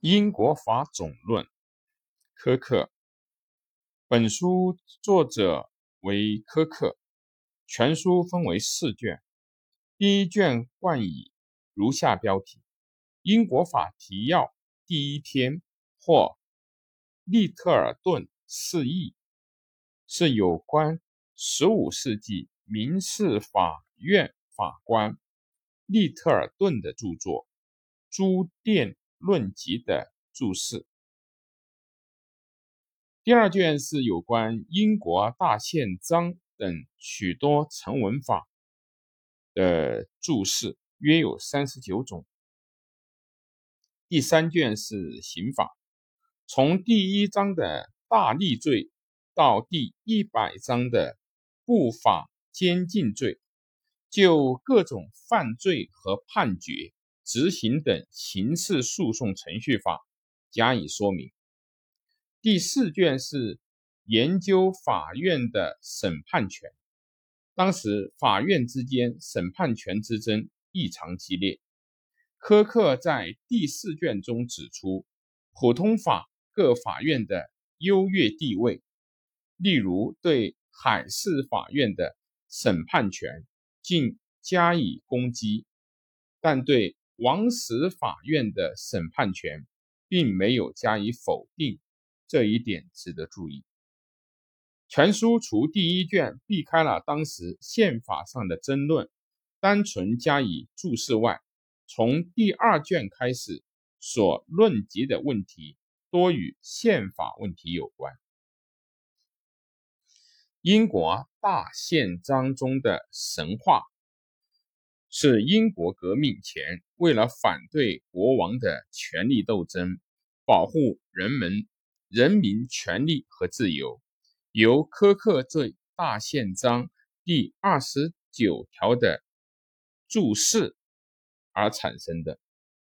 英国法总论，柯克。本书作者为柯克。全书分为四卷，第一卷冠以如下标题：《英国法提要》第一篇或利特尔顿释义，是有关十五世纪民事法院法官利特尔顿的著作，朱殿。论集的注释。第二卷是有关英国大宪章等许多成文法的注释，约有三十九种。第三卷是刑法，从第一章的大逆罪到第一百章的不法监禁罪，就各种犯罪和判决。执行等刑事诉讼程序法加以说明。第四卷是研究法院的审判权。当时法院之间审判权之争异常激烈。科克在第四卷中指出，普通法各法院的优越地位，例如对海事法院的审判权竟加以攻击，但对王室法院的审判权并没有加以否定，这一点值得注意。全书除第一卷避开了当时宪法上的争论，单纯加以注释外，从第二卷开始所论及的问题多与宪法问题有关。英国大宪章中的神话。是英国革命前为了反对国王的权力斗争，保护人们人民权利和自由，由苛刻这大宪章第二十九条的注释而产生的。